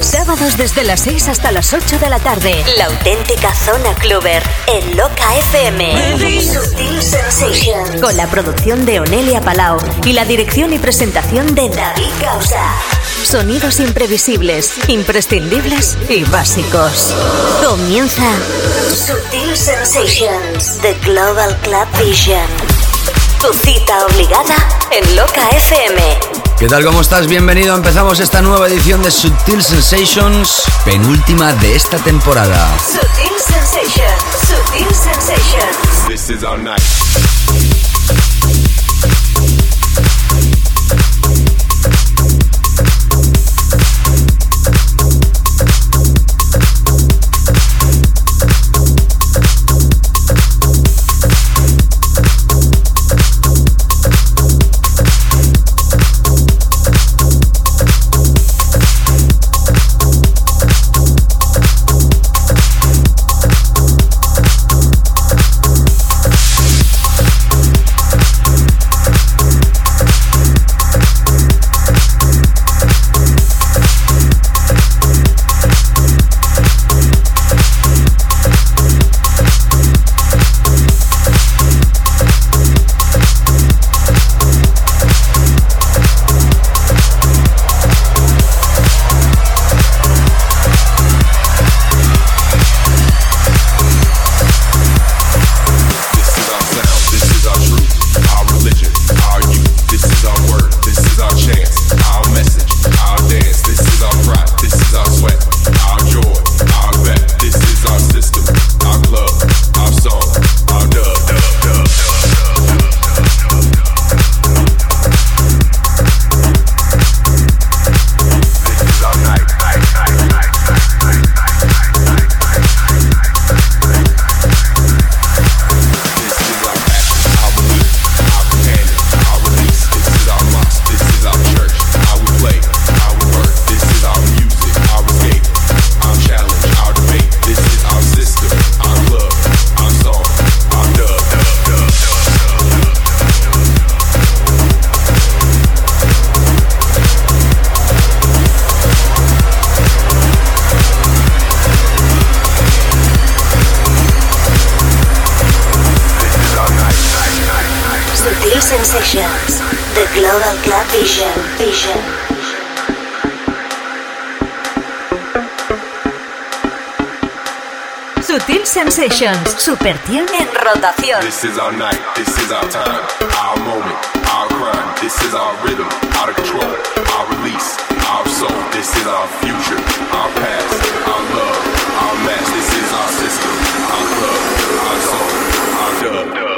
Sábados desde las 6 hasta las 8 de la tarde. La auténtica zona cluber en Loca FM. Con la producción de Onelia Palau y la dirección y presentación de David Causa. Sonidos imprevisibles, imprescindibles y básicos. Comienza Sutil Sensations, The Global Club Vision. Tu cita obligada en Loca FM. ¿Qué tal? ¿Cómo estás? Bienvenido. Empezamos esta nueva edición de Sutil Sensations, penúltima de esta temporada. Sutil Sensations, Sutil Sensations. This is our night. Sutil Sensations, Super en rotación. This is our night, this is our time, our moment, our crime. This is our rhythm, out of control, our release, our soul. This is our future, our past, our love, our match. This is our system, our club, our soul, our dub.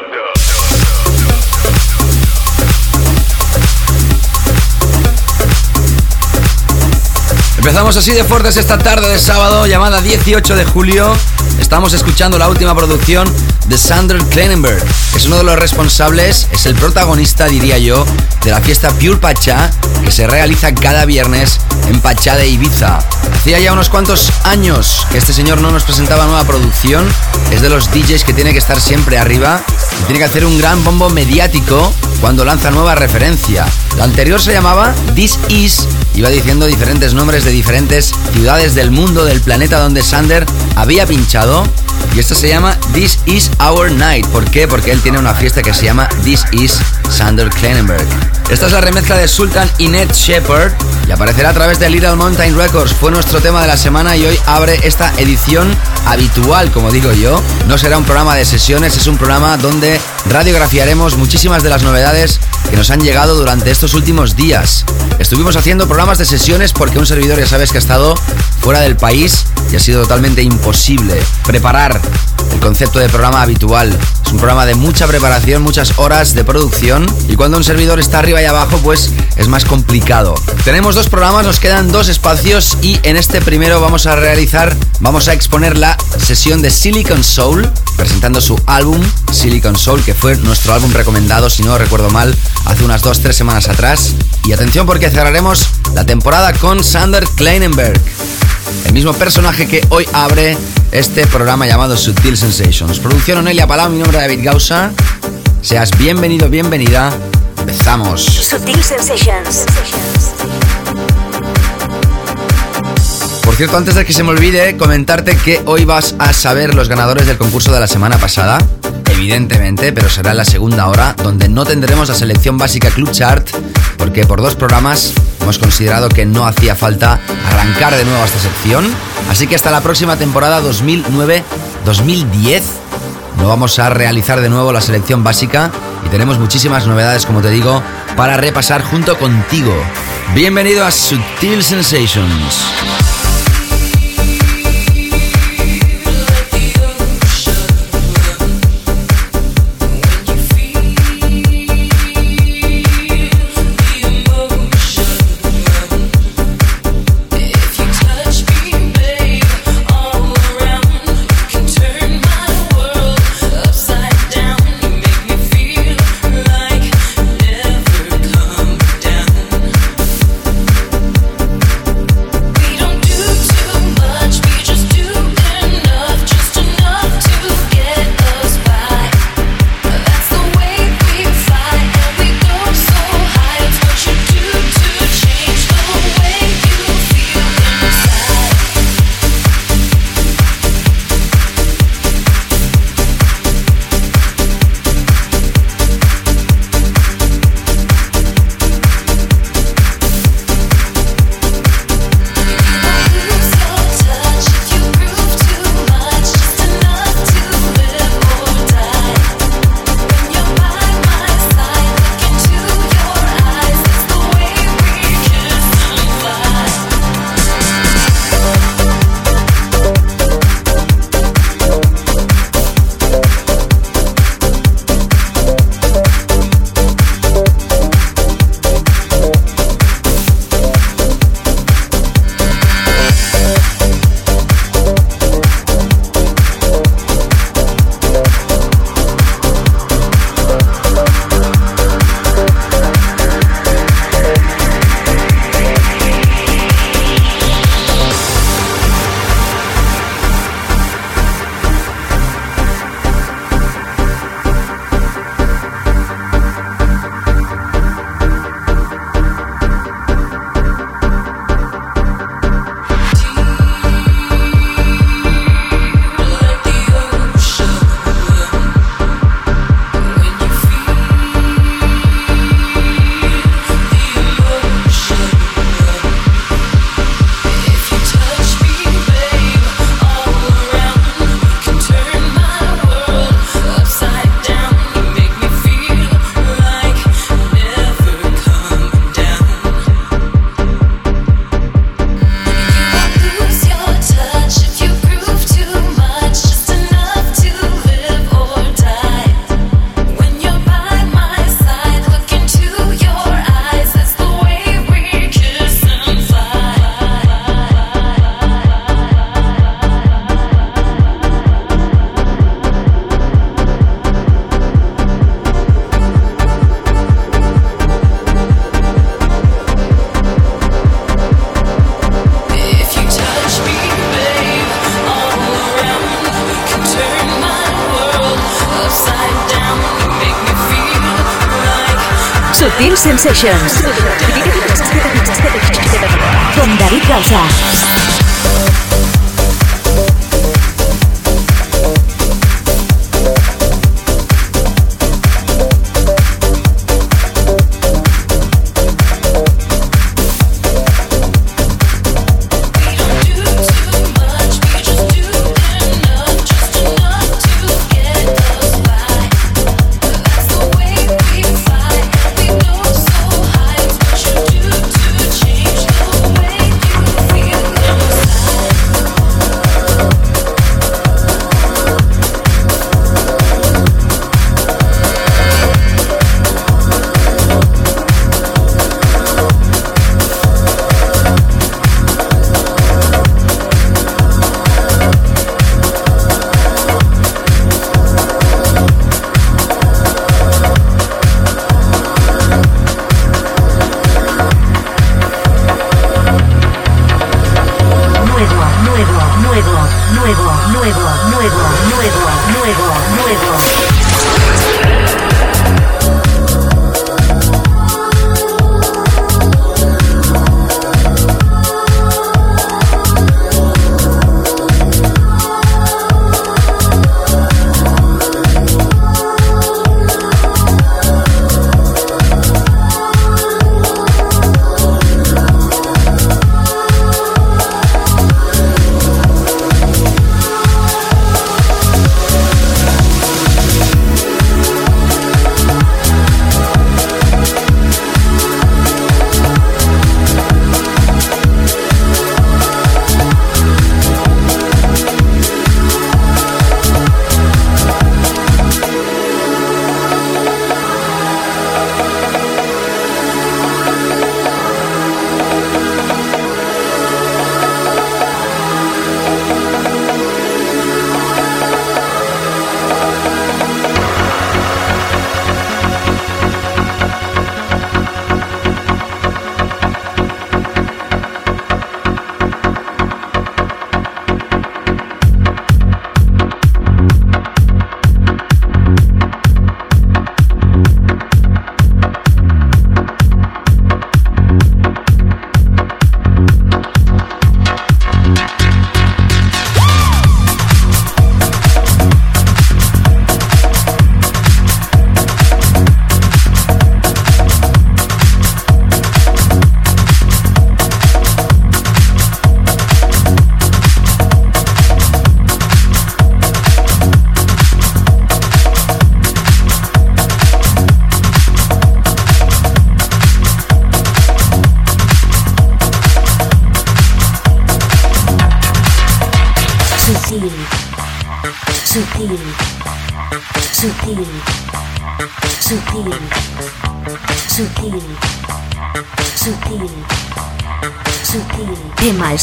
Empezamos así de fuertes esta tarde de sábado, llamada 18 de julio. Estamos escuchando la última producción de Sander Klenenberg, que es uno de los responsables, es el protagonista, diría yo, de la fiesta Pure Pachá, que se realiza cada viernes en Pachá de Ibiza. Hacía ya unos cuantos años que este señor no nos presentaba nueva producción. Es de los DJs que tiene que estar siempre arriba y tiene que hacer un gran bombo mediático cuando lanza nueva referencia. La anterior se llamaba This Is, iba diciendo diferentes nombres de diferentes ciudades del mundo, del planeta donde Sander había pinchado. Y esta se llama This Is Our Night. ¿Por qué? Porque él tiene una fiesta que se llama This Is Sander Klenenberg. Esta es la remezcla de Sultan y Ned Shepard y aparecerá a través de Little Mountain Records. Fue nuestro tema de la semana y hoy abre esta edición habitual, como digo yo. No será un programa de sesiones, es un programa donde radiografiaremos muchísimas de las novedades que nos han llegado durante estos últimos días. Estuvimos haciendo programas de sesiones porque un servidor ya sabes que ha estado fuera del país y ha sido totalmente imposible preparar el concepto de programa habitual. Es un programa de mucha preparación, muchas horas de producción y cuando un servidor está arriba y abajo, pues es más complicado. Tenemos dos programas, nos quedan dos espacios y en este primero vamos a realizar, vamos a exponer la sesión de Silicon Soul, presentando su álbum Silicon Soul, que fue nuestro álbum recomendado, si no recuerdo mal, hace unas dos, tres semanas atrás. Y atención porque cerraremos la temporada con Sander Kleinenberg, el mismo personaje que hoy abre este programa llamado Sutil Sensations. Producción Onelia Palau, mi nombre es David Gausa. Seas bienvenido, bienvenida. Empezamos. Sutil Sensations. Por cierto, antes de que se me olvide, comentarte que hoy vas a saber los ganadores del concurso de la semana pasada. Evidentemente, pero será la segunda hora, donde no tendremos la selección básica Club Chart, porque por dos programas hemos considerado que no hacía falta arrancar de nuevo esta sección. Así que hasta la próxima temporada 2009-2010 no vamos a realizar de nuevo la selección básica y tenemos muchísimas novedades, como te digo, para repasar junto contigo. Bienvenido a Sensations. Sensations.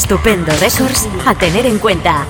Estupendo Records a tener en cuenta.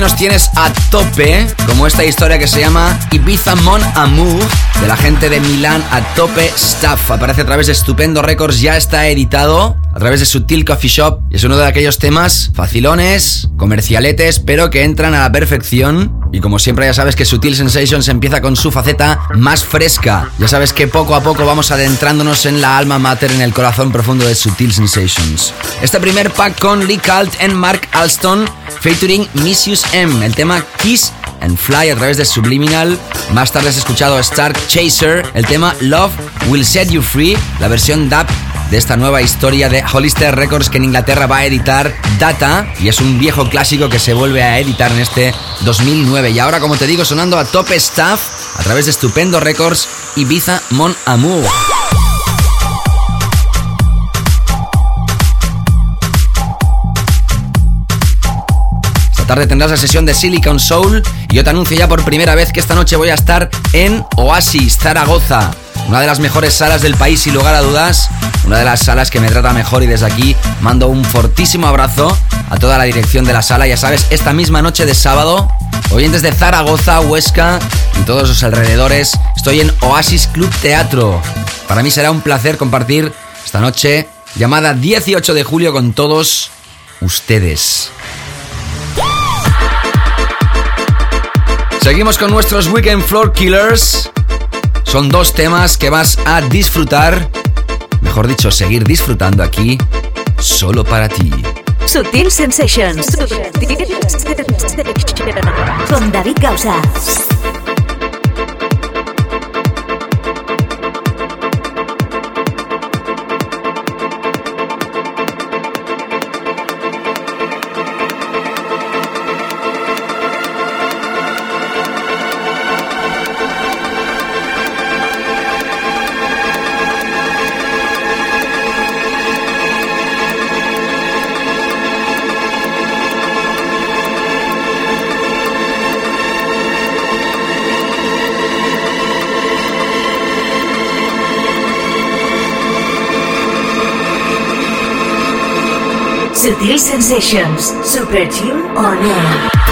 Nos tienes a tope, como esta historia que se llama Ibiza Mon Amour, de la gente de Milán a tope Staff. Aparece a través de Estupendo Records, ya está editado a través de Sutil Coffee Shop y es uno de aquellos temas facilones, comercialetes, pero que entran a la perfección. Y como siempre ya sabes que Sutil Sensations empieza con su faceta más fresca. Ya sabes que poco a poco vamos adentrándonos en la alma mater, en el corazón profundo de Sutil Sensations. Este primer pack con Lee Calt en Mark Alston, featuring Missus M, el tema Kiss and Fly a través de Subliminal. Más tarde has escuchado Stark Chaser, el tema Love Will Set You Free, la versión dub de esta nueva historia de Hollister Records que en Inglaterra va a editar Data y es un viejo clásico que se vuelve a editar en este 2009 y ahora como te digo sonando a top staff a través de Estupendo Records Ibiza Mon Amour. Tarde tendrás la sesión de Silicon Soul y yo te anuncio ya por primera vez que esta noche voy a estar en Oasis, Zaragoza una de las mejores salas del país sin lugar a dudas, una de las salas que me trata mejor y desde aquí mando un fortísimo abrazo a toda la dirección de la sala, ya sabes, esta misma noche de sábado, oyentes de Zaragoza, Huesca y todos los alrededores, estoy en Oasis Club Teatro. Para mí será un placer compartir esta noche llamada 18 de julio con todos ustedes. Seguimos con nuestros Weekend Floor Killers. Son dos temas que vas a disfrutar, mejor dicho, seguir disfrutando aquí, solo para ti. Sutil Sensations. Con David Gausa. Sutil Sensations, Super Tune on air.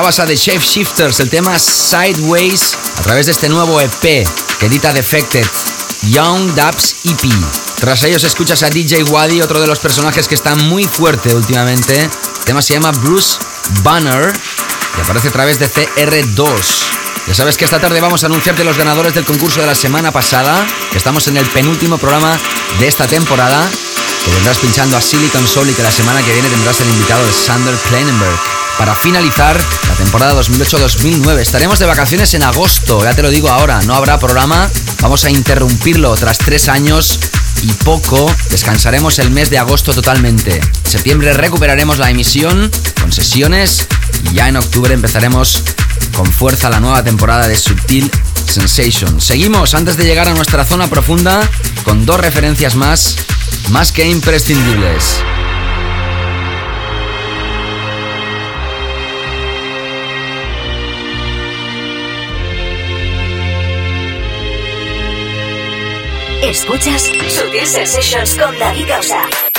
Escuchabas a The Shape Shifters, el tema Sideways, a través de este nuevo EP que edita Defected, Young Dubs EP. Tras ellos escuchas a DJ Wadi, otro de los personajes que está muy fuerte últimamente. El tema se llama Bruce Banner y aparece a través de CR2. Ya sabes que esta tarde vamos a anunciarte los ganadores del concurso de la semana pasada, que estamos en el penúltimo programa de esta temporada, que vendrás pinchando a Silicon Soul y que la semana que viene tendrás el invitado de Sander Kleinenberg para finalizar la temporada 2008-2009. Estaremos de vacaciones en agosto, ya te lo digo ahora, no habrá programa, vamos a interrumpirlo tras tres años y poco, descansaremos el mes de agosto totalmente. En septiembre recuperaremos la emisión con sesiones y ya en octubre empezaremos con fuerza la nueva temporada de Subtil Sensation. Seguimos antes de llegar a nuestra zona profunda con dos referencias más, más que imprescindibles. Escuchas Sutil Sensations con David Gausa.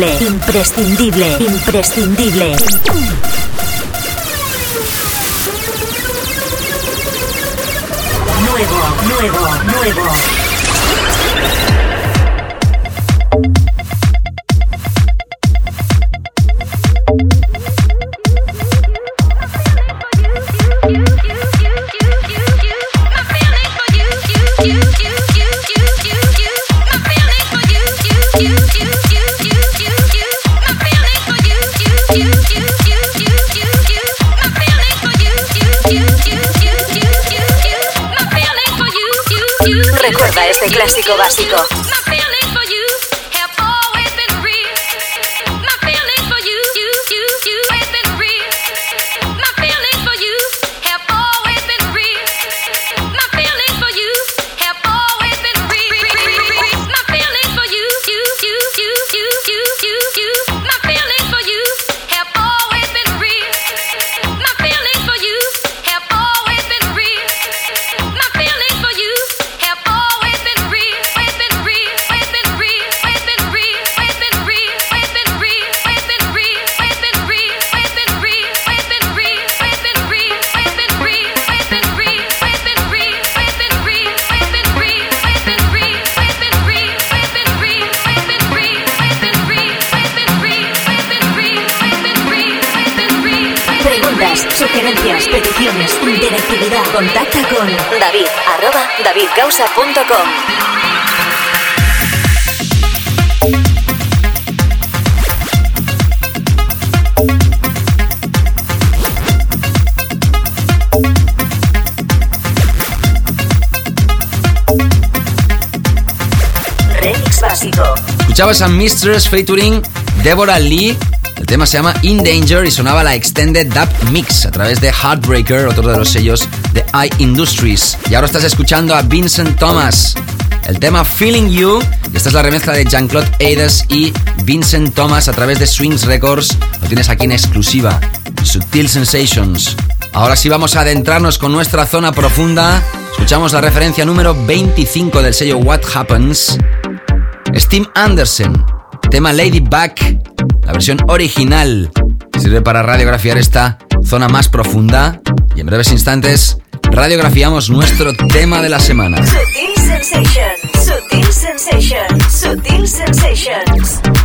Imprescindible, imprescindible. Nuevo, nuevo, nuevo. Escuchabas a Mistress featuring Deborah Lee. El tema se llama In Danger y sonaba la Extended Dub Mix a través de Heartbreaker, otro de los sellos de iIndustries. Y ahora estás escuchando a Vincent Thomas. El tema Feeling You, esta es la remezcla de Jean-Claude Aides y Vincent Thomas a través de Swings Records. Lo tienes aquí en exclusiva. Subtil Sensations. Ahora sí vamos a adentrarnos con nuestra zona profunda. Escuchamos la referencia número 25 del sello What Happens. Steam Anderson, tema Lady Back, la versión original. Sirve para radiografiar esta zona más profunda. Y en breves instantes radiografiamos nuestro tema de la semana. Sutil Sutil Sutil.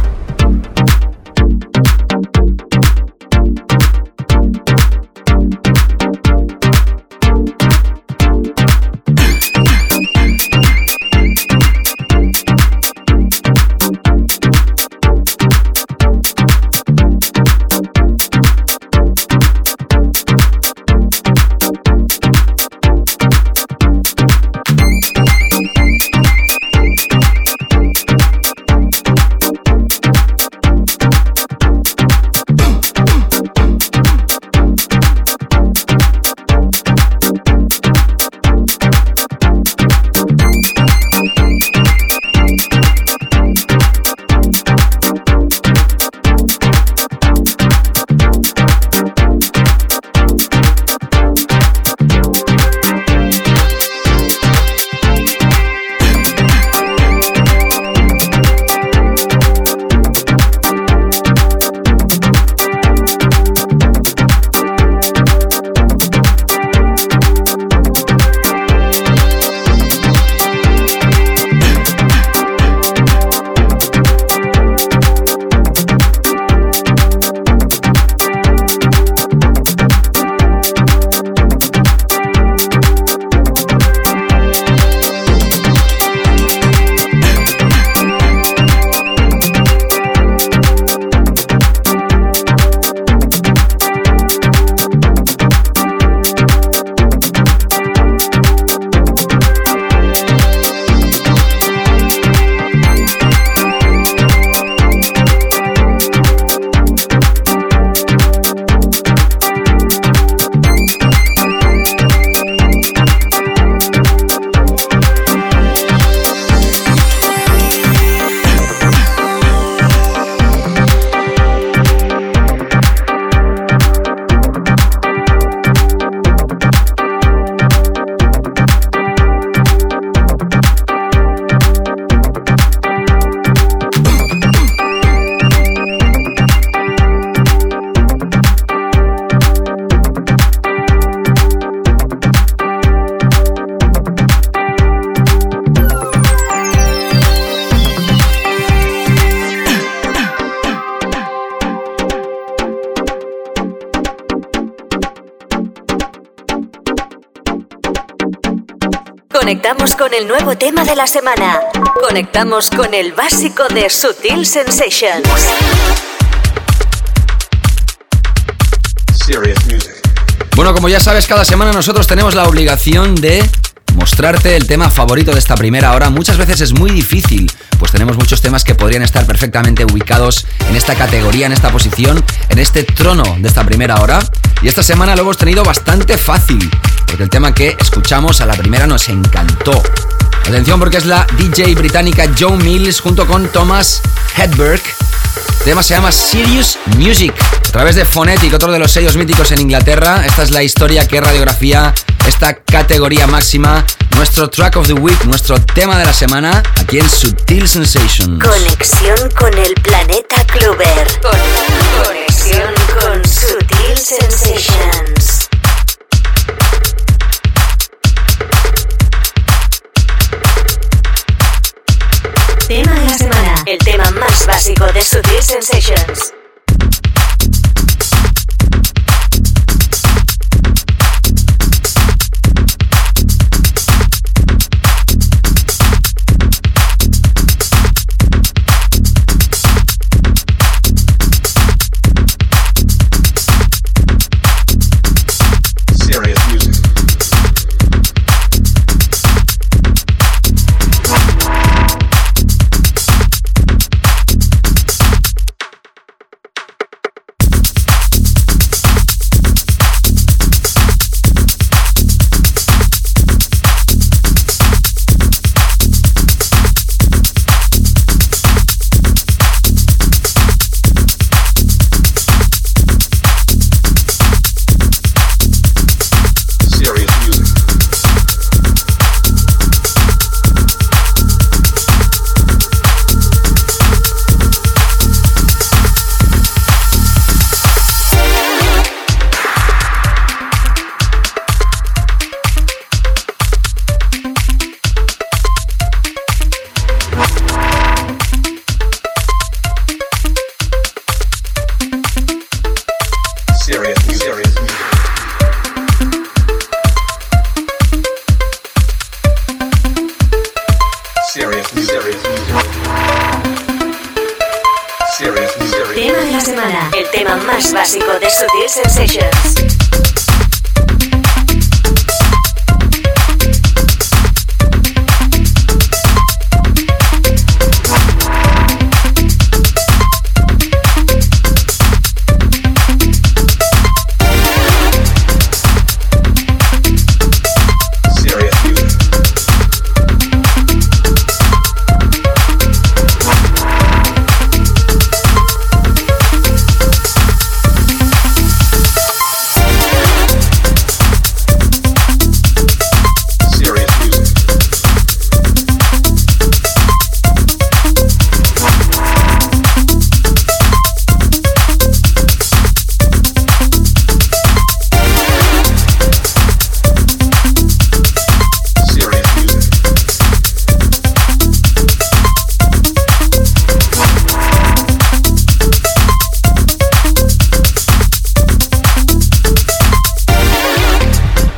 Conectamos con el nuevo tema de la semana. Conectamos con el básico de Sutil Sensations. Bueno, como ya sabes, cada semana nosotros tenemos la obligación de mostrarte el tema favorito de esta primera hora. Muchas veces es muy difícil, pues tenemos muchos temas que podrían estar perfectamente ubicados en esta categoría, en esta posición, en este trono de esta primera hora. Y esta semana lo hemos tenido bastante fácil, porque el tema que escuchamos a la primera nos encantó. Atención porque es la DJ británica Joe Mills junto con Thomas Hedberg. El tema se llama Serious Music. A través de Phonetic, otro de los sellos míticos en Inglaterra, esta es la historia que radiografía esta categoría máxima, nuestro track of the week, nuestro tema de la semana, aquí en Sutil Sensations. Conexión con el planeta Clover. conexión con Sutil Sensations. Tema de la semana. El tema más básico de Sutil Sensations.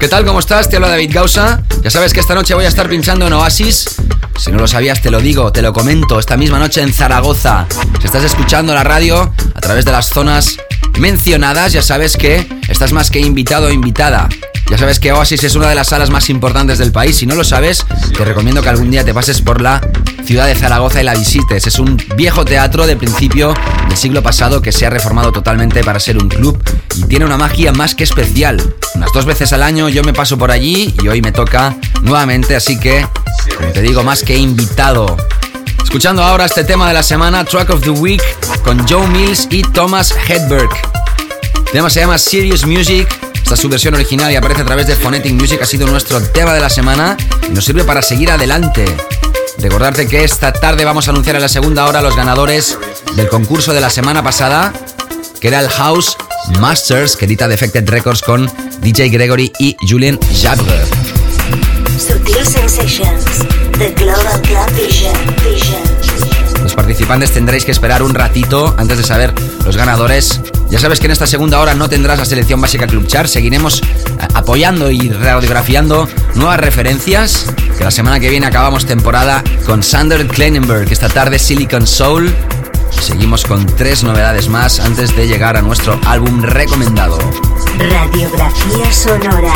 ¿Qué tal? ¿Cómo estás? Te habla David Gausa. Ya sabes que esta noche voy a estar pinchando en Oasis. Si no lo sabías, te lo digo, te lo comento. Esta misma noche en Zaragoza. Si estás escuchando la radio a través de las zonas mencionadas, ya sabes que estás más que invitado o invitada. Ya sabes que Oasis es una de las salas más importantes del país. Si no lo sabes, te recomiendo que algún día te pases por la ciudad de Zaragoza y la visites. Es un viejo teatro de principio del siglo pasado que se ha reformado totalmente para ser un club y tiene una magia más que especial. Unas dos veces al año yo me paso por allí y hoy me toca nuevamente, así que, como te digo, más que invitado. Escuchando ahora este tema de la semana, Track of the Week, con Joe Mills y Thomas Hedberg. El tema se llama Serious Music esta es su versión original y aparece a través de Phonetic Music. Ha sido nuestro tema de la semana y nos sirve para seguir adelante. Recordarte que esta tarde vamos a anunciar en la segunda hora los ganadores del concurso de la semana pasada, que era el House Masters, que edita Defected Records con DJ Gregory y Julian Jagger. Los participantes tendréis que esperar un ratito antes de saber los ganadores ya sabes que en esta segunda hora no tendrás la selección básica Club Chart. Seguiremos apoyando y radiografiando nuevas referencias. Que la semana que viene acabamos temporada con Sander Kleinenberg, esta tarde Silicon Soul. Seguimos con tres novedades más antes de llegar a nuestro álbum recomendado. Radiografía sonora.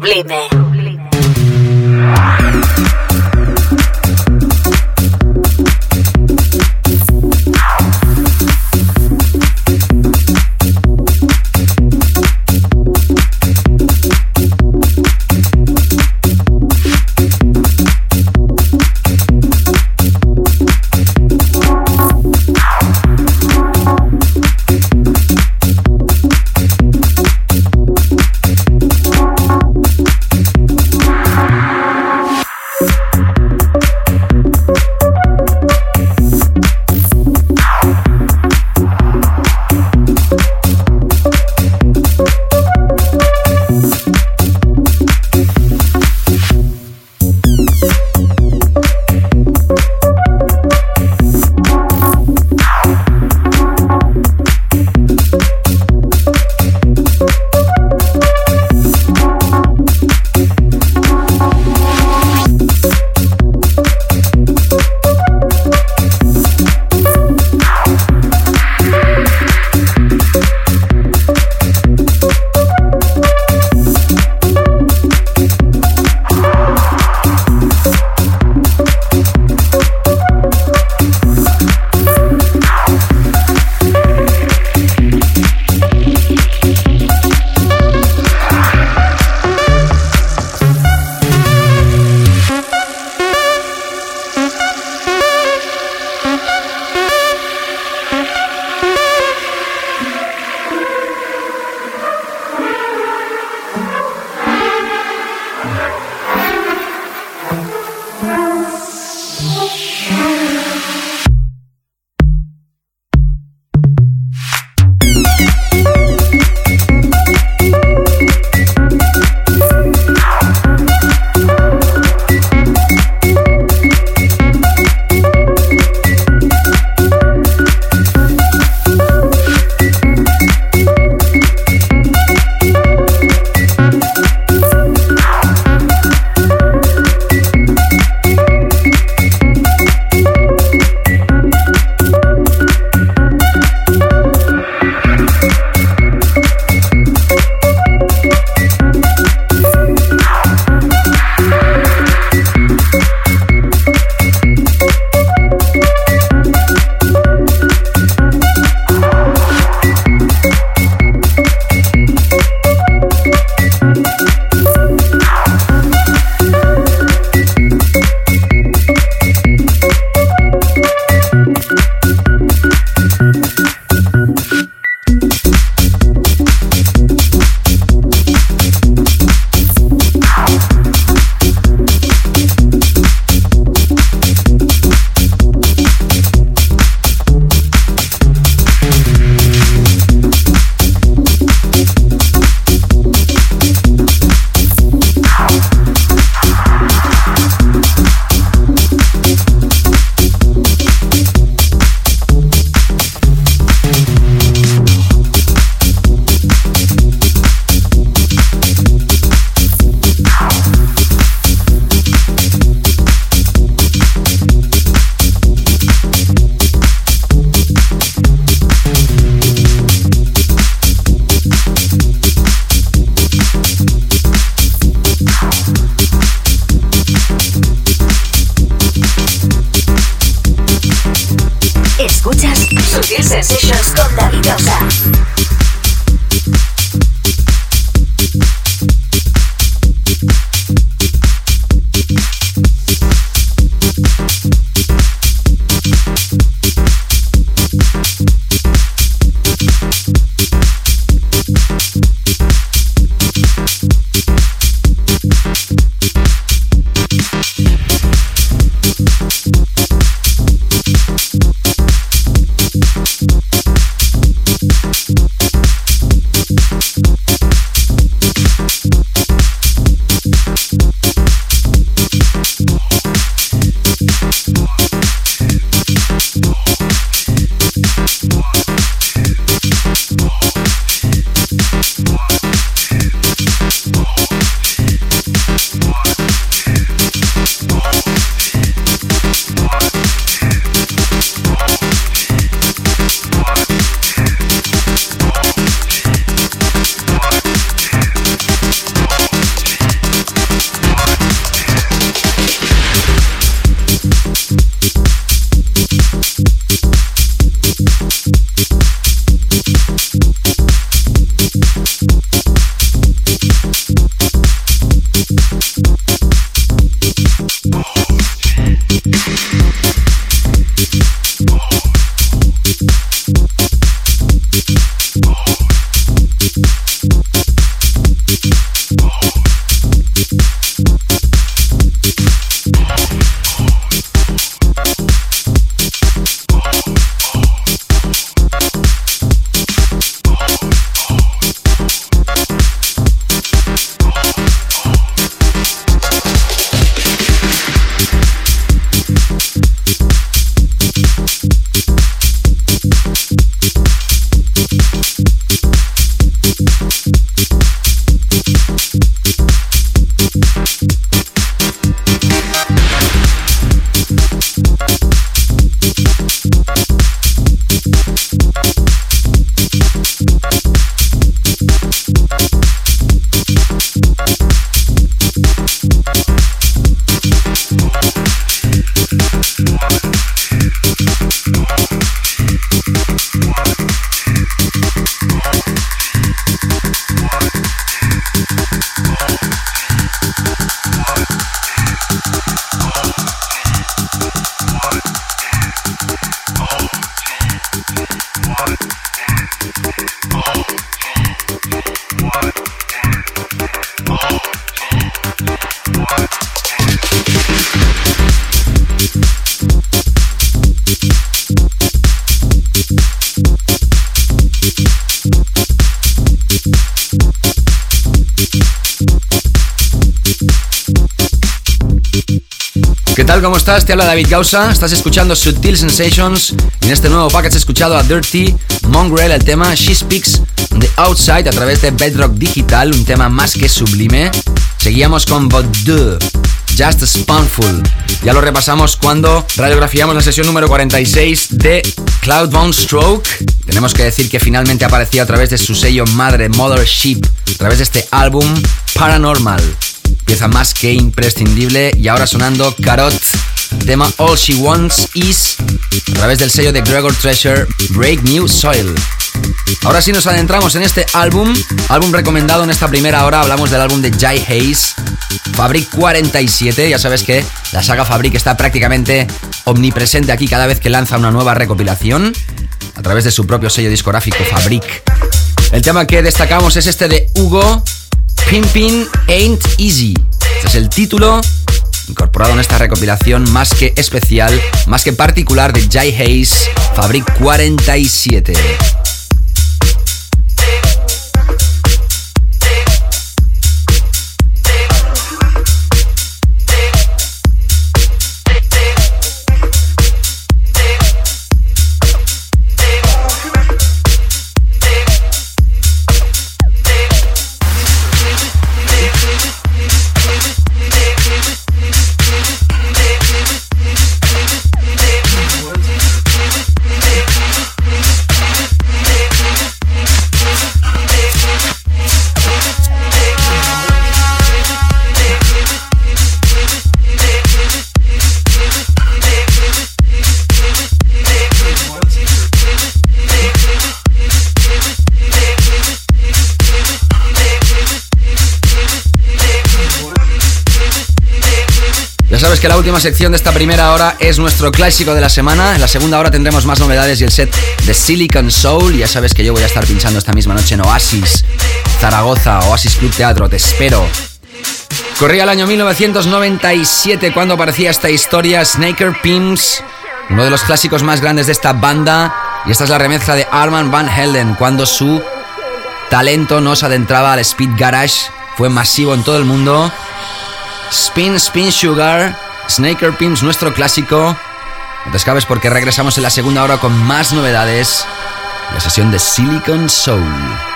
Sublime. ¿Cómo estás? Te habla David Gausa. Estás escuchando Sutil Sensations. En este nuevo package he escuchado a Dirty Mongrel, el tema She Speaks the Outside a través de Bedrock Digital, un tema más que sublime. Seguíamos con Baudu, Just a Spoonful. Ya lo repasamos cuando radiografiamos la sesión número 46 de Cloudbound Stroke. Tenemos que decir que finalmente aparecía a través de su sello madre Mothership, a través de este álbum Paranormal pieza más que imprescindible y ahora sonando Carot, tema All She Wants Is a través del sello de Gregor Treasure Break New Soil. Ahora sí nos adentramos en este álbum, álbum recomendado en esta primera hora, hablamos del álbum de Jai Hayes, Fabric 47, ya sabes que la saga Fabric está prácticamente omnipresente aquí cada vez que lanza una nueva recopilación a través de su propio sello discográfico Fabric. El tema que destacamos es este de Hugo Pimpin Ain't Easy. Este es el título en esta recopilación más que especial, más que particular de Jay Hayes, Fabric 47. Que la última sección de esta primera hora es nuestro clásico de la semana. En la segunda hora tendremos más novedades y el set de Silicon Soul. Ya sabes que yo voy a estar pinchando esta misma noche en Oasis, Zaragoza, Oasis Club Teatro. Te espero. Corría el año 1997 cuando aparecía esta historia, Snaker Pims, uno de los clásicos más grandes de esta banda. Y esta es la remezcla de Arman Van Helden, cuando su talento nos adentraba al Speed Garage. Fue masivo en todo el mundo. Spin Spin Sugar, Snaker Pimps, nuestro clásico. No te escapes porque regresamos en la segunda hora con más novedades. La sesión de Silicon Soul.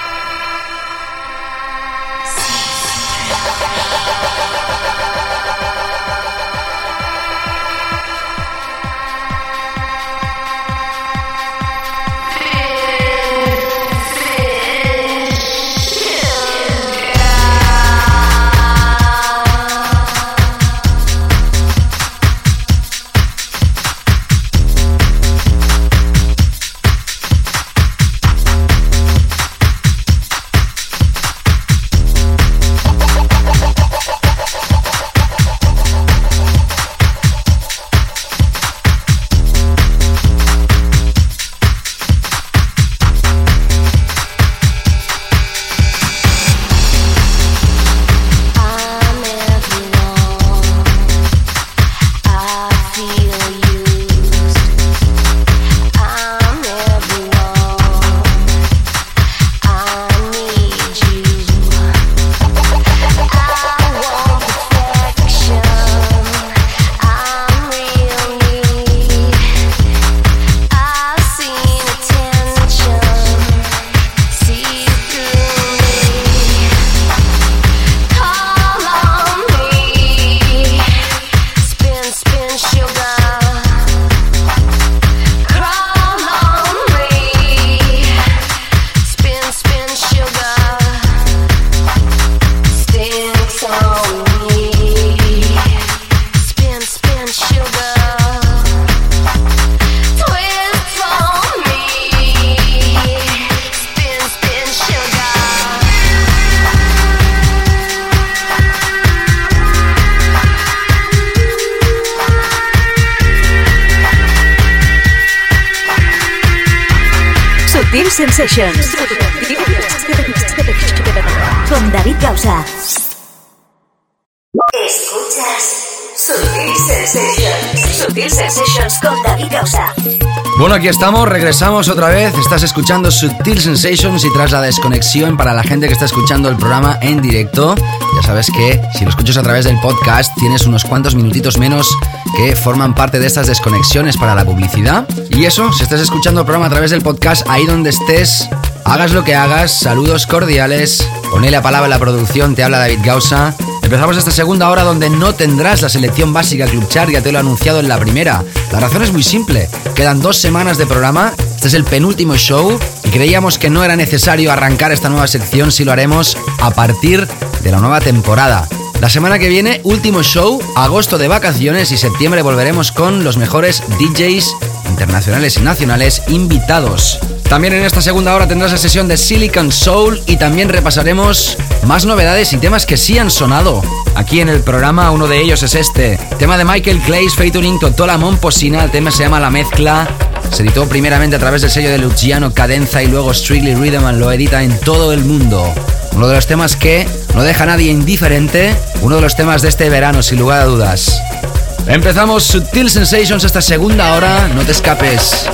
Escuchas Sutil Sensations. Sutil Sensations con David Gausa. Bueno, aquí estamos, regresamos otra vez. Estás escuchando Sutil Sensations y tras la desconexión para la gente que está escuchando el programa en directo, ya sabes que si lo escuchas a través del podcast tienes unos cuantos minutitos menos que forman parte de estas desconexiones para la publicidad. Y eso, si estás escuchando el programa a través del podcast, ahí donde estés, hagas lo que hagas, saludos cordiales, ponle la palabra la producción, te habla David Gausa. Empezamos esta segunda hora donde no tendrás la selección básica Club Chart, ya te lo he anunciado en la primera. La razón es muy simple, quedan dos semanas de programa, este es el penúltimo show y creíamos que no era necesario arrancar esta nueva sección si lo haremos a partir de la nueva temporada. La semana que viene, último show, agosto de vacaciones y septiembre volveremos con los mejores DJs internacionales y nacionales invitados. También en esta segunda hora tendrás la sesión de Silicon Soul y también repasaremos más novedades y temas que sí han sonado. Aquí en el programa uno de ellos es este, tema de Michael Clays featuring Totola Momposina, el tema se llama La Mezcla. Se editó primeramente a través del sello de Luciano Cadenza y luego Strictly Rhythm lo edita en todo el mundo. Uno de los temas que no deja a nadie indiferente, uno de los temas de este verano, sin lugar a dudas. Empezamos Sutil Sensations esta segunda hora, no te escapes.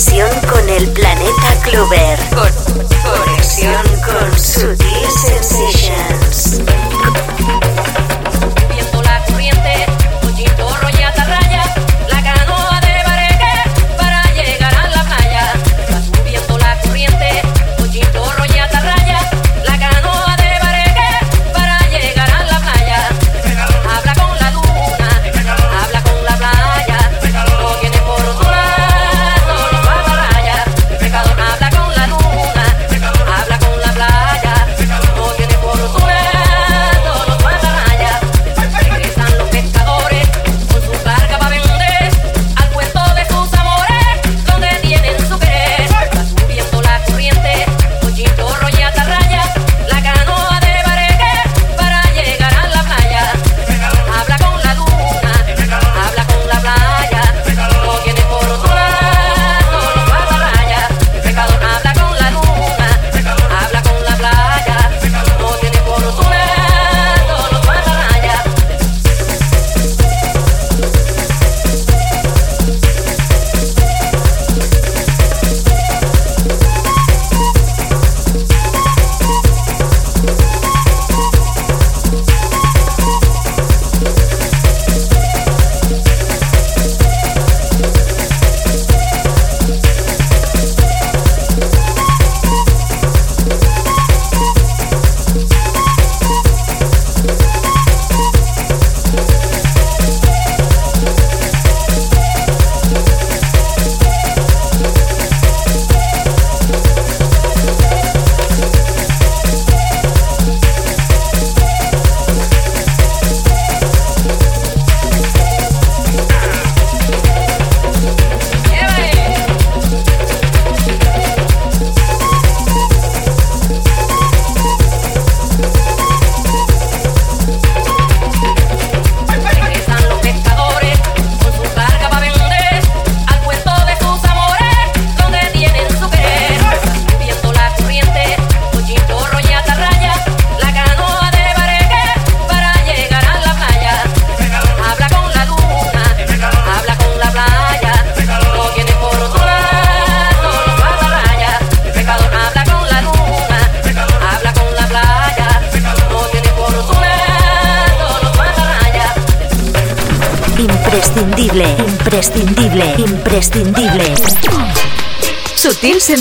Conexión con el planeta Clover. conexión con Sutil Sensations.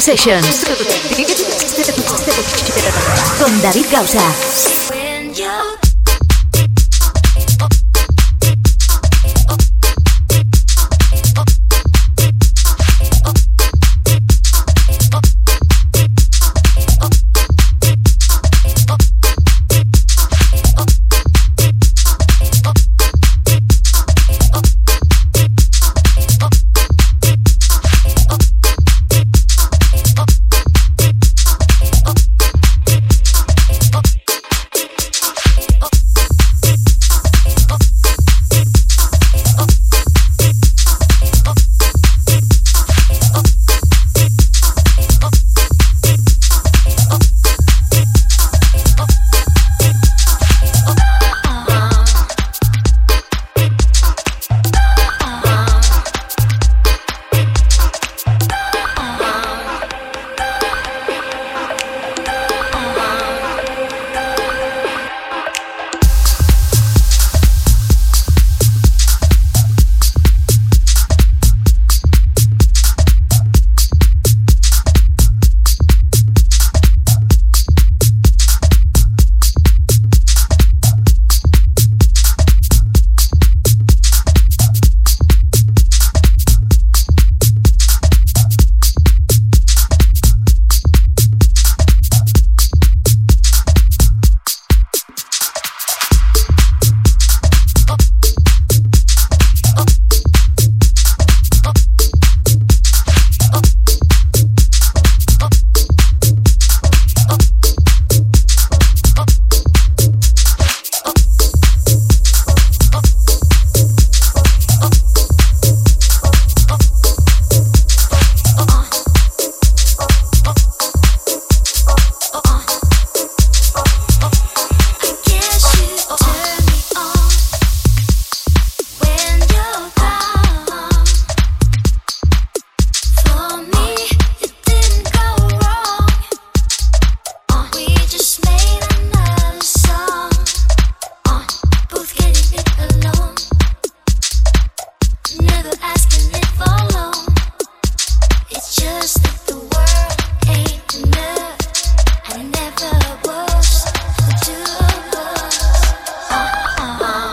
Sutil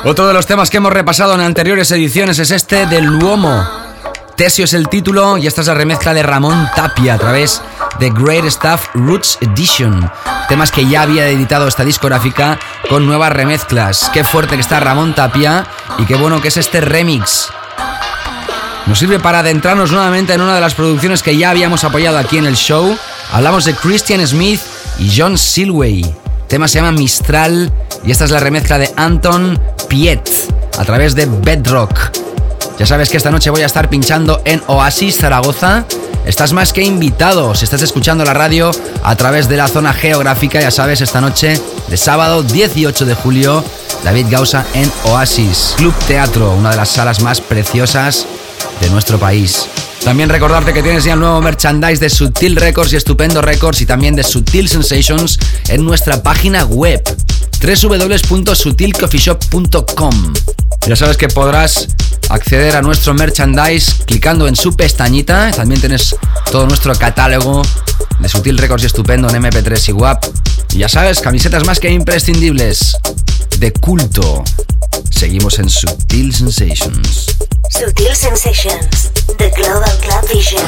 Otro de los temas que hemos repasado en anteriores ediciones es este del Luomo. Tesio es el título y esta es la remezcla de Ramón Tapia a través de Great Stuff Roots Edition. Temas que ya había editado esta discográfica con nuevas remezclas. Qué fuerte que está Ramón Tapia y qué bueno que es este remix. Nos sirve para adentrarnos nuevamente en una de las producciones que ya habíamos apoyado aquí en el show. Hablamos de Christian Smith y John Silway. El tema se llama Mistral y esta es la remezcla de Anton Piet a través de Bedrock. Ya sabes que esta noche voy a estar pinchando en Oasis Zaragoza. Estás más que invitado si estás escuchando la radio a través de la zona geográfica. Ya sabes, esta noche de sábado 18 de julio, David Gausa en Oasis, Club Teatro, una de las salas más preciosas de nuestro país. También recordarte que tienes ya el nuevo merchandise de Sutil Records y Estupendo Records y también de Sutil Sensations en nuestra página web www.sutilcoffeeshop.com. Ya sabes que podrás acceder a nuestro merchandise clicando en su pestañita. También tienes todo nuestro catálogo de Sutil Records y Estupendo en MP3 y WAP. Y ya sabes, camisetas más que imprescindibles de culto. Seguimos en Sutil Sensations. Sutil Sensations, The Global Club Vision.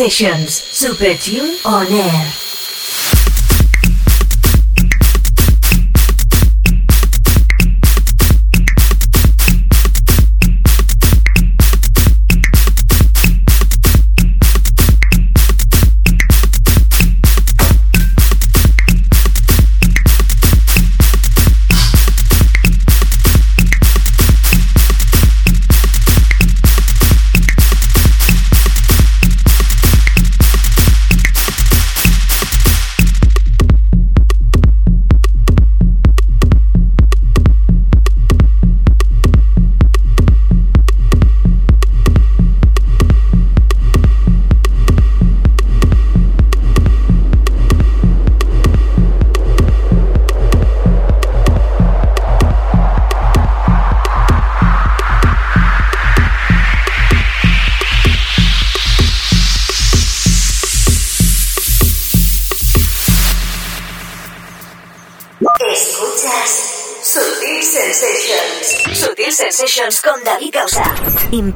Sensations, Super Tune On Air.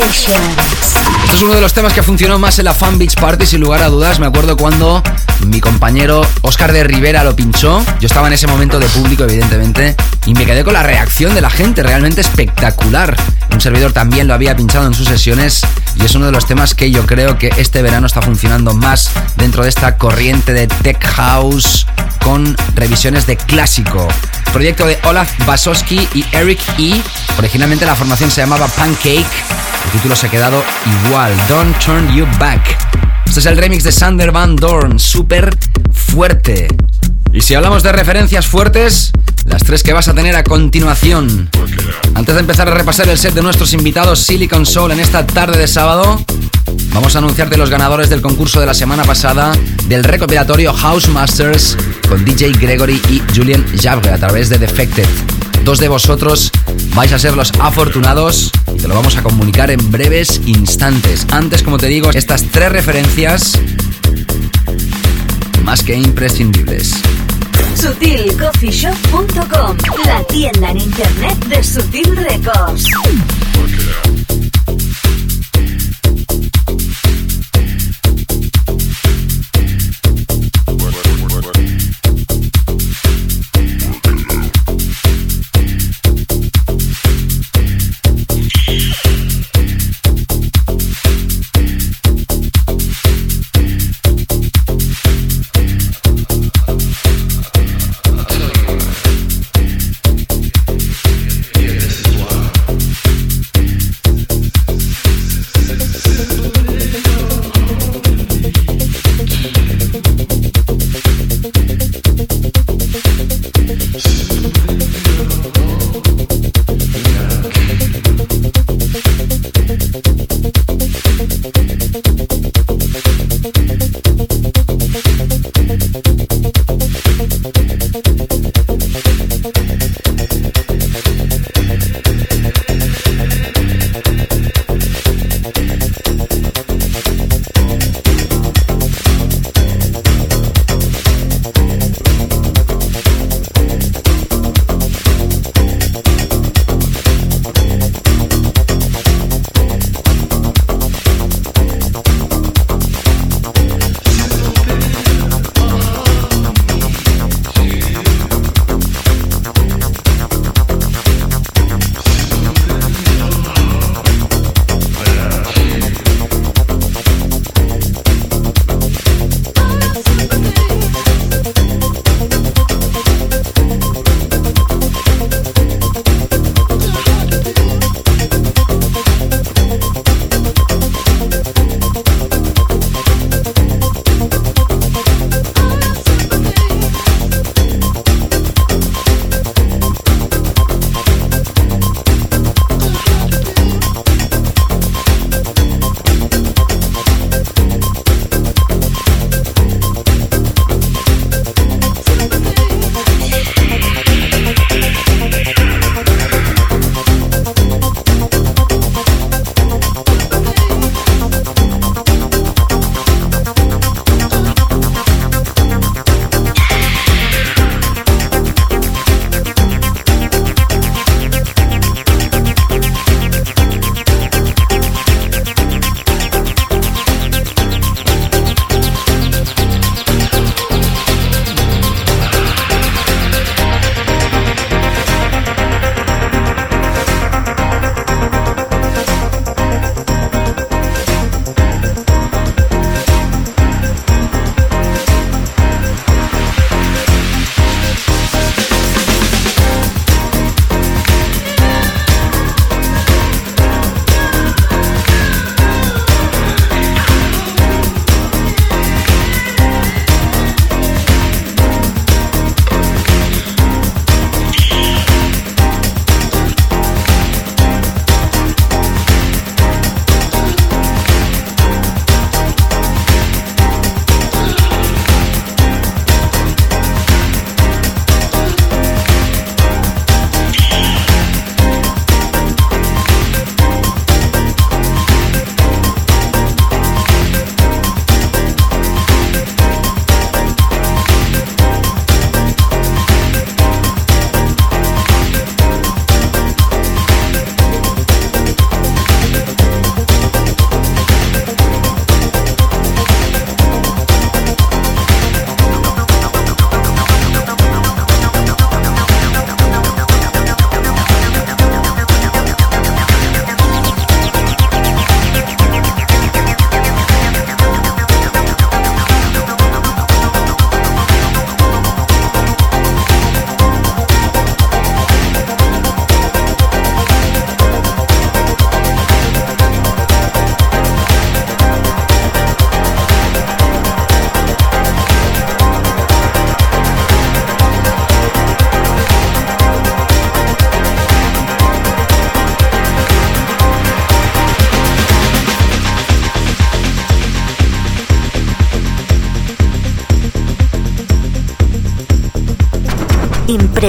Esto es uno de los temas que funcionó más en la Fan Beach Party, sin lugar a dudas. Me acuerdo cuando mi compañero Oscar de Rivera lo pinchó. Yo estaba en ese momento de público, evidentemente, y me quedé con la reacción de la gente, realmente espectacular. Un servidor también lo había pinchado en sus sesiones y es uno de los temas que yo creo que este verano está funcionando más dentro de esta corriente de tech house con revisiones de clásico. Proyecto de Olaf Basowski y Eric E. Originalmente la formación se llamaba Pancake el título se ha quedado igual, Don't Turn You Back. Este es el remix de Sander Van Dorn, súper fuerte. Y si hablamos de referencias fuertes, las tres que vas a tener a continuación. Antes de empezar a repasar el set de nuestros invitados Silicon Soul en esta tarde de sábado, vamos a anunciarte los ganadores del concurso de la semana pasada del recopilatorio House Masters con DJ Gregory y Julian Jabre a través de Defected. Dos de vosotros vais a ser los afortunados te lo vamos a comunicar en breves instantes. Antes, como te digo, estas tres referencias más que imprescindibles. SutilCoffeeShop.com, la tienda en internet de Sutil Records.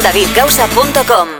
davidgausa.com.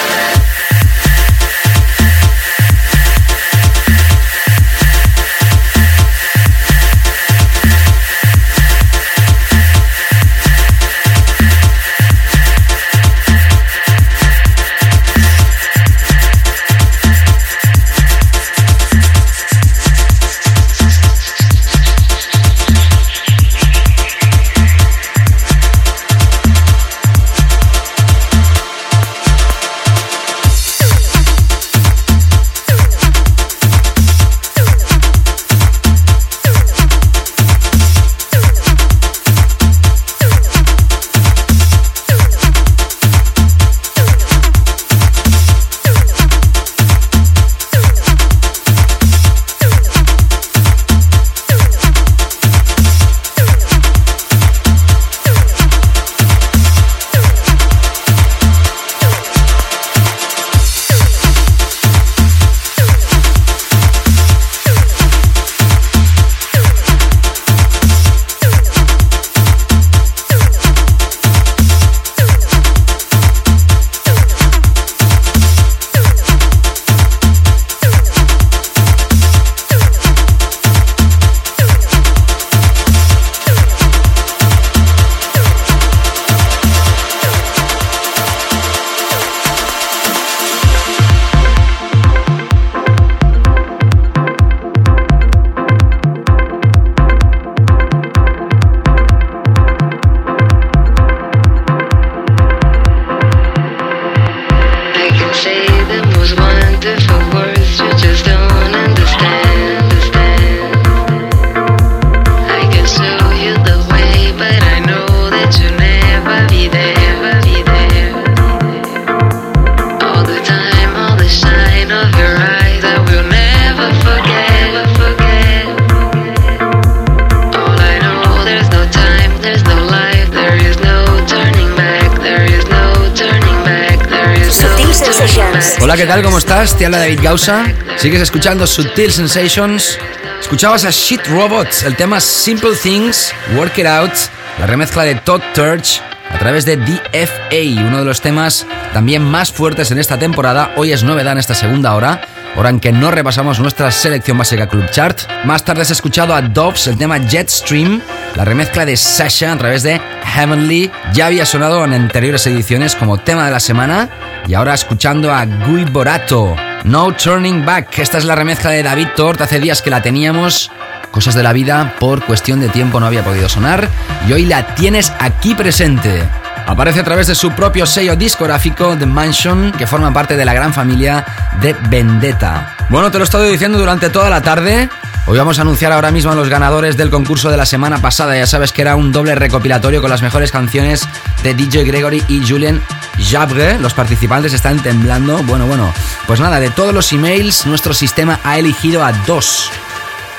Te David Gausa. Sigues escuchando Sutil Sensations. Escuchabas a Shit Robots, el tema Simple Things, Work It Out, la remezcla de Todd Turch a través de DFA, uno de los temas también más fuertes en esta temporada. Hoy es novedad en esta segunda hora, hora en que no repasamos nuestra selección básica Club Chart. Más tarde has escuchado a Dobbs, el tema Jetstream, la remezcla de Sasha a través de Heavenly. Ya había sonado en anteriores ediciones como tema de la semana. Y ahora escuchando a Gui Borato, No Turning Back. Esta es la remezcla de David Tort. Hace días que la teníamos. Cosas de la vida, por cuestión de tiempo no había podido sonar. Y hoy la tienes aquí presente. Aparece a través de su propio sello discográfico The Mansion, que forma parte de la gran familia de Vendetta. Bueno, te lo he estado diciendo durante toda la tarde. Hoy vamos a anunciar ahora mismo a los ganadores del concurso de la semana pasada. Ya sabes que era un doble recopilatorio con las mejores canciones de DJ Gregory y Julien Jabre. Los participantes están temblando. Bueno, bueno. Pues nada, de todos los emails, nuestro sistema ha elegido a dos.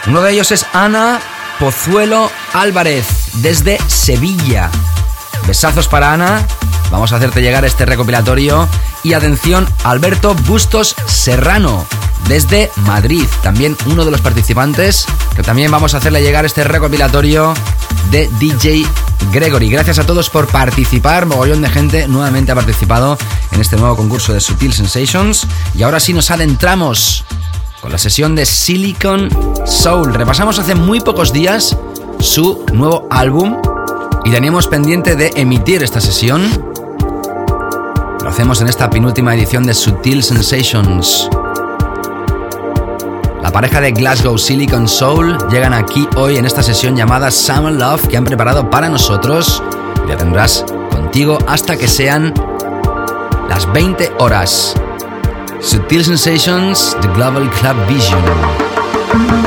Uno de ellos es Ana Pozuelo Álvarez, desde Sevilla. Besazos para Ana. Vamos a hacerte llegar este recopilatorio. Y atención, Alberto Bustos Serrano, desde Madrid. También uno de los participantes que también vamos a hacerle llegar este recopilatorio de DJ Gregory. Gracias a todos por participar. Mogollón de gente nuevamente ha participado en este nuevo concurso de Sutil Sensations. Y ahora sí nos adentramos con la sesión de Silicon Soul. Repasamos hace muy pocos días su nuevo álbum y teníamos pendiente de emitir esta sesión. Lo hacemos en esta penúltima edición de Sutil Sensations. La pareja de Glasgow Silicon Soul llegan aquí hoy en esta sesión llamada Summer Love que han preparado para nosotros. Ya tendrás contigo hasta que sean las 20 horas. Sutil Sensations, The Global Club Vision.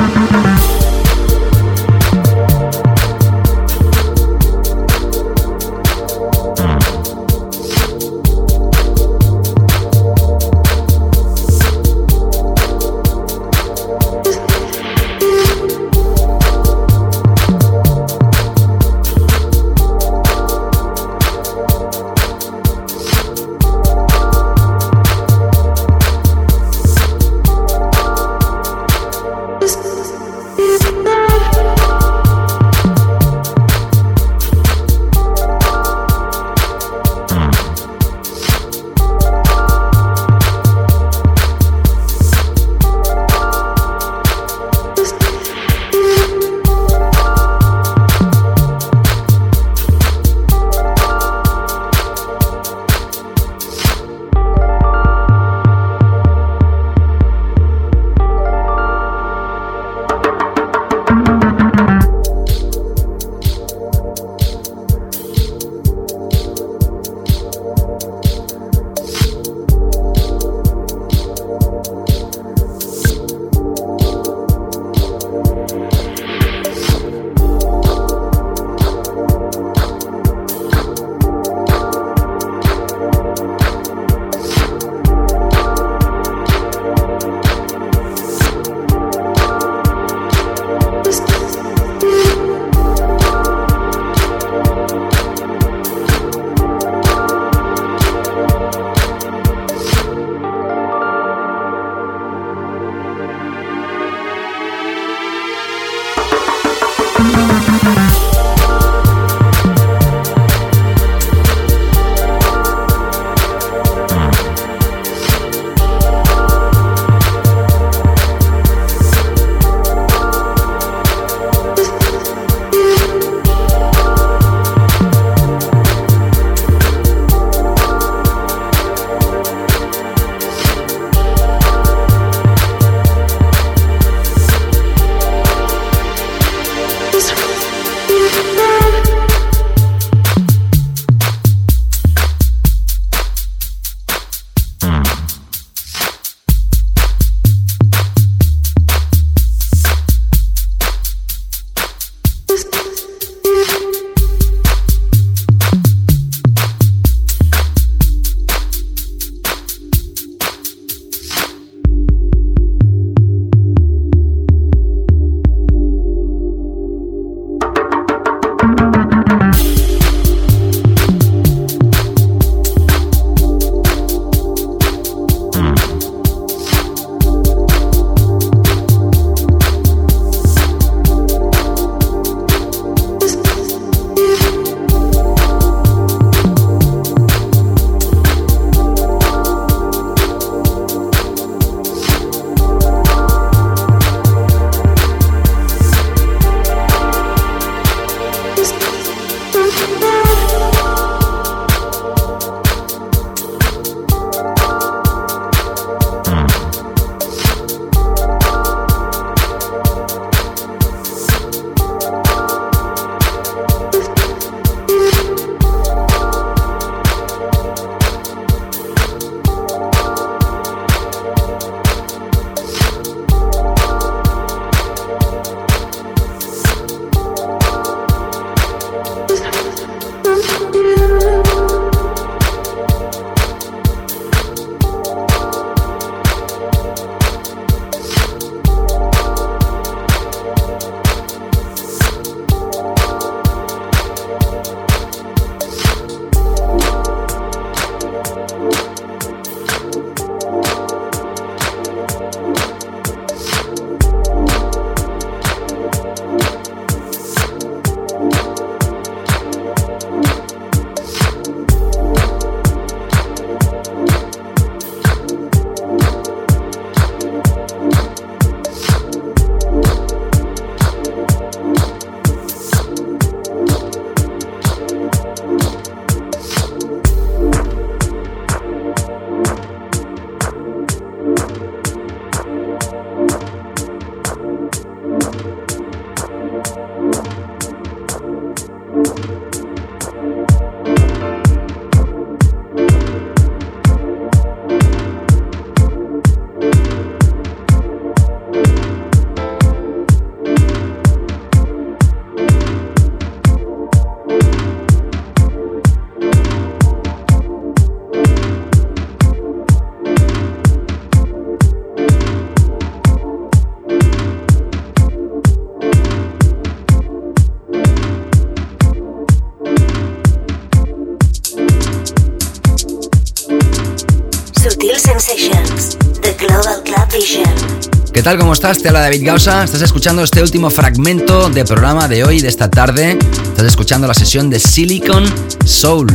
Tal? ¿Cómo estás? Te habla David Gausa. Estás escuchando este último fragmento de programa de hoy, de esta tarde. Estás escuchando la sesión de Silicon Soul.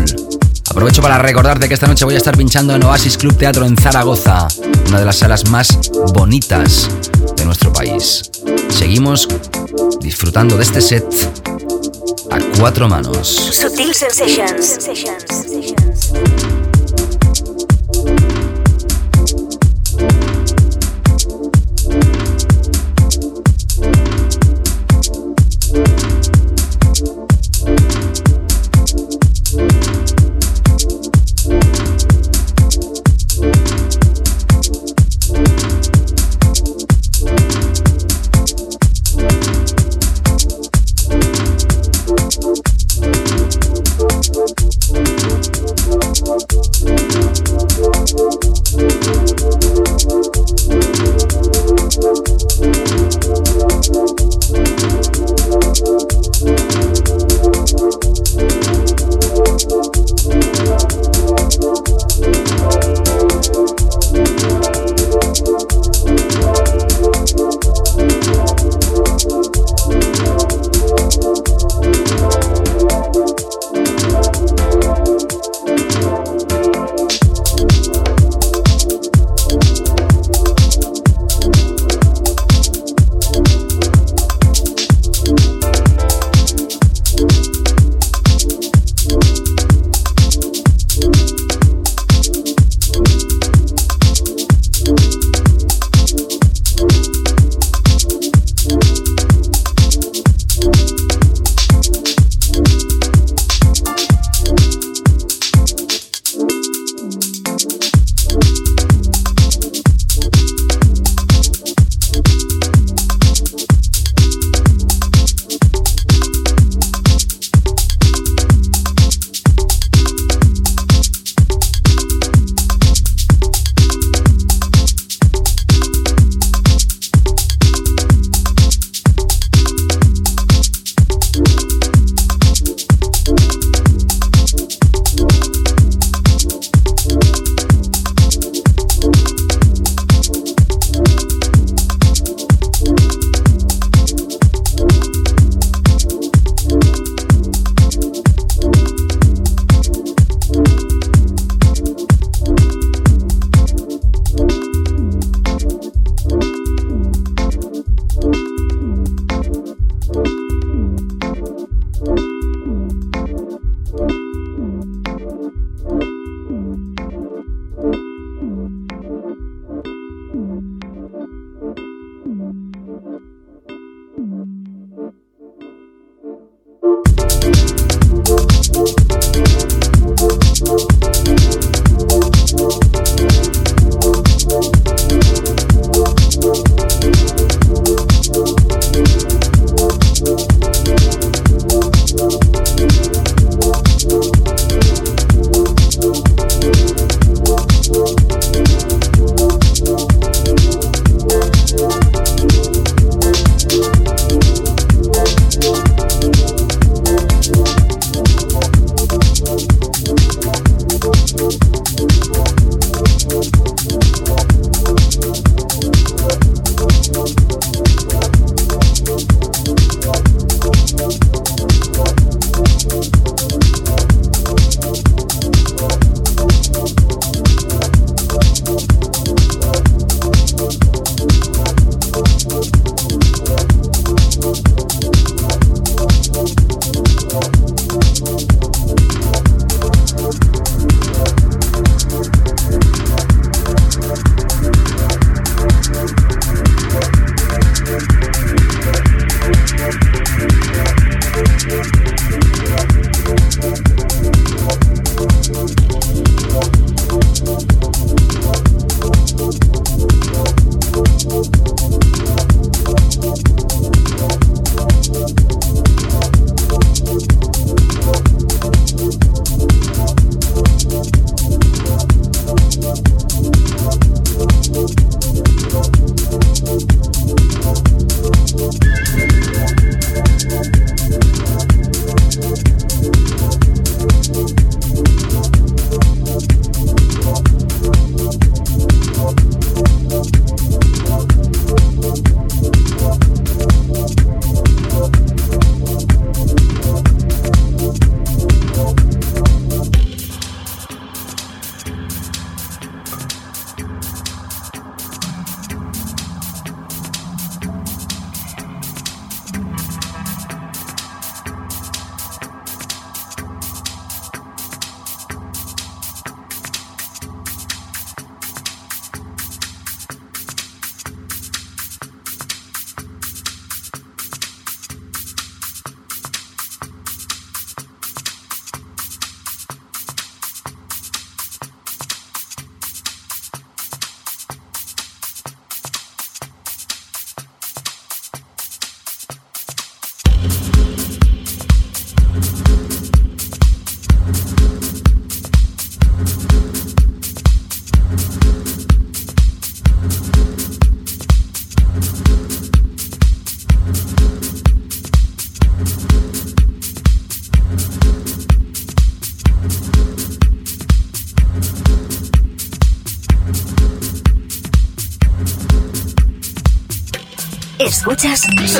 Aprovecho para recordarte que esta noche voy a estar pinchando en Oasis Club Teatro en Zaragoza, una de las salas más bonitas de nuestro país. Seguimos disfrutando de este set a cuatro manos. Sutil Sensations.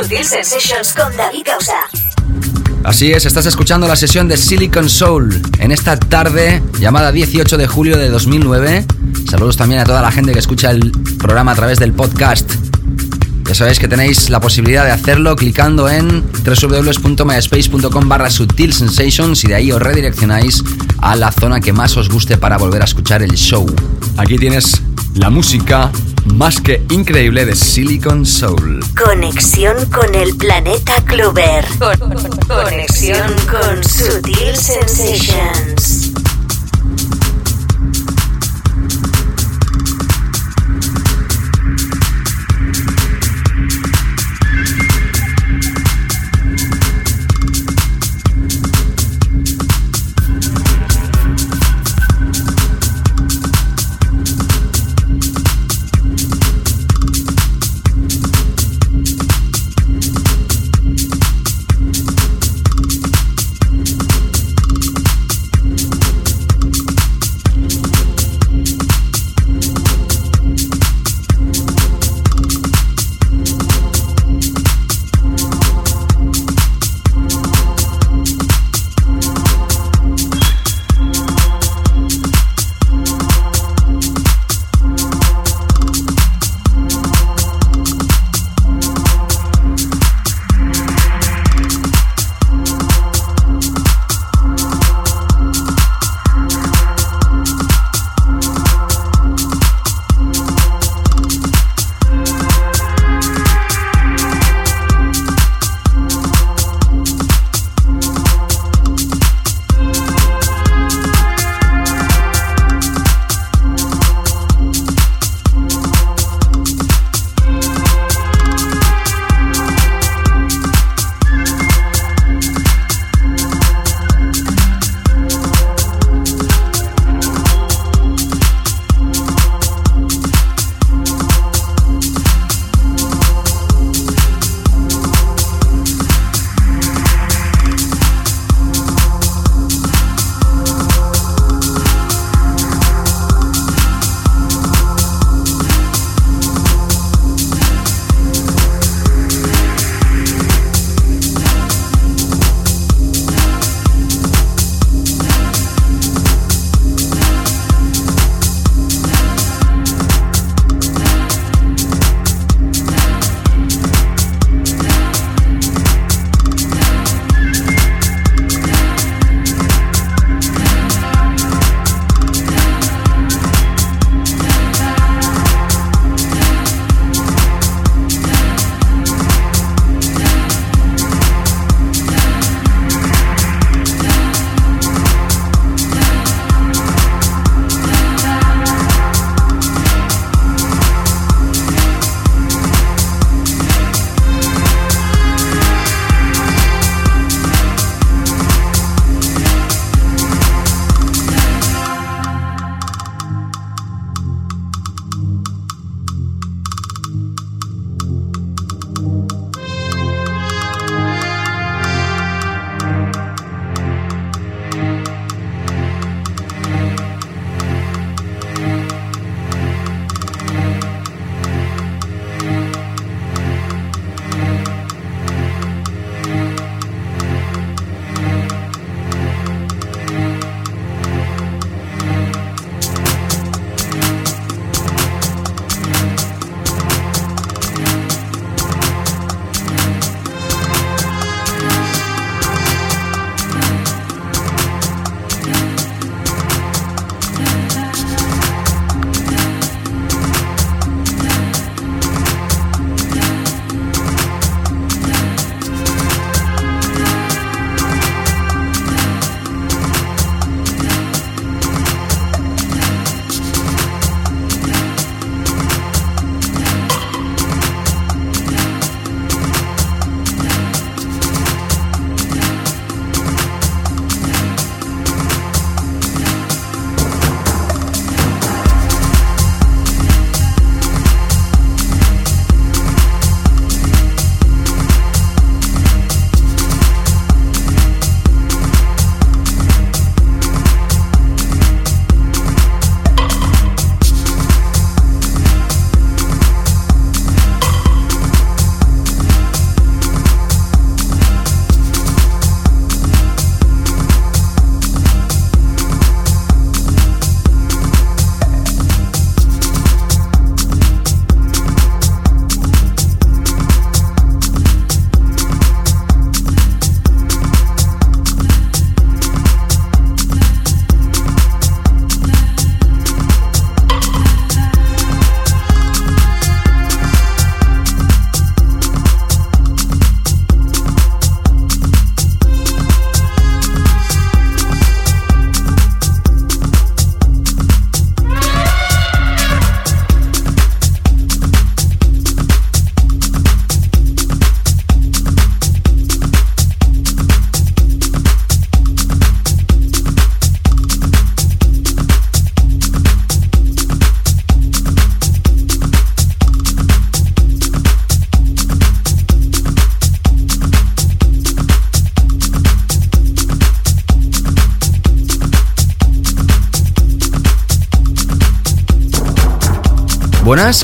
Sutil Sensations con David Causa. Así es, estás escuchando la sesión de Silicon Soul en esta tarde llamada 18 de julio de 2009. Saludos también a toda la gente que escucha el programa a través del podcast. Ya sabéis que tenéis la posibilidad de hacerlo clicando en www.myspace.com barra Sutil Sensations y de ahí os redireccionáis a la zona que más os guste para volver a escuchar el show. Aquí tienes la música más que increíble de Silicon Soul. Conexión con el planeta Clover. Conexión con Sutil Sensations.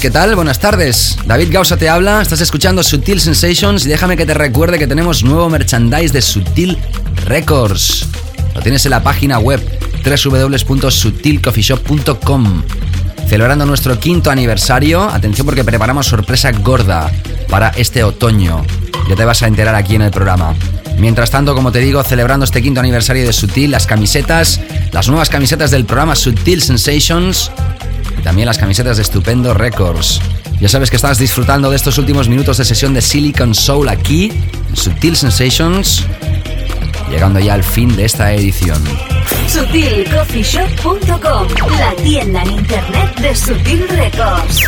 ¿Qué tal? Buenas tardes. David Gausa te habla, estás escuchando Sutil Sensations y déjame que te recuerde que tenemos nuevo merchandise de Sutil Records. Lo tienes en la página web www.sutilcoffeeshop.com. Celebrando nuestro quinto aniversario, atención porque preparamos sorpresa gorda para este otoño. Ya te vas a enterar aquí en el programa. Mientras tanto, como te digo, celebrando este quinto aniversario de Sutil, las camisetas, las nuevas camisetas del programa Sutil Sensations también las camisetas de Estupendo Records. Ya sabes que estás disfrutando de estos últimos minutos de sesión de Silicon Soul aquí, en Sutil Sensations, llegando ya al fin de esta edición. SutilCoffeeShop.com, la tienda en internet de Sutil Records.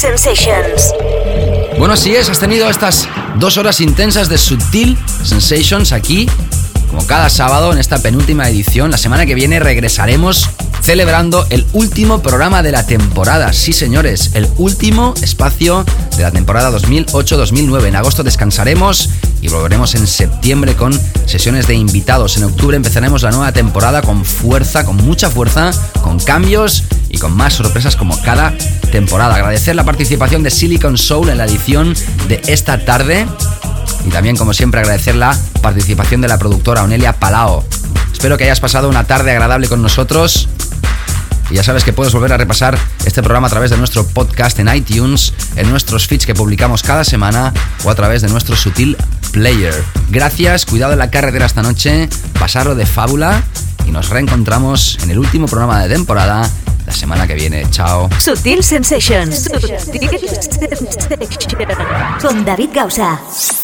Sensations. Bueno, así es, has tenido estas dos horas intensas de Sutil Sensations aquí, como cada sábado en esta penúltima edición. La semana que viene regresaremos celebrando el último programa de la temporada. Sí, señores, el último espacio de la temporada 2008-2009. En agosto descansaremos y volveremos en septiembre con sesiones de invitados. En octubre empezaremos la nueva temporada con fuerza, con mucha fuerza, con cambios y con más sorpresas como cada temporada. Agradecer la participación de Silicon Soul en la edición de esta tarde y también, como siempre, agradecer la participación de la productora Onelia Palao. Espero que hayas pasado una tarde agradable con nosotros. Y ya sabes que puedes volver a repasar este programa a través de nuestro podcast en iTunes, en nuestros feeds que publicamos cada semana o a través de nuestro sutil player. Gracias, cuidado en la carretera esta noche, pasarlo de fábula y nos reencontramos en el último programa de temporada la semana que viene. Chao. Sutil Sensations. Con David Gausa.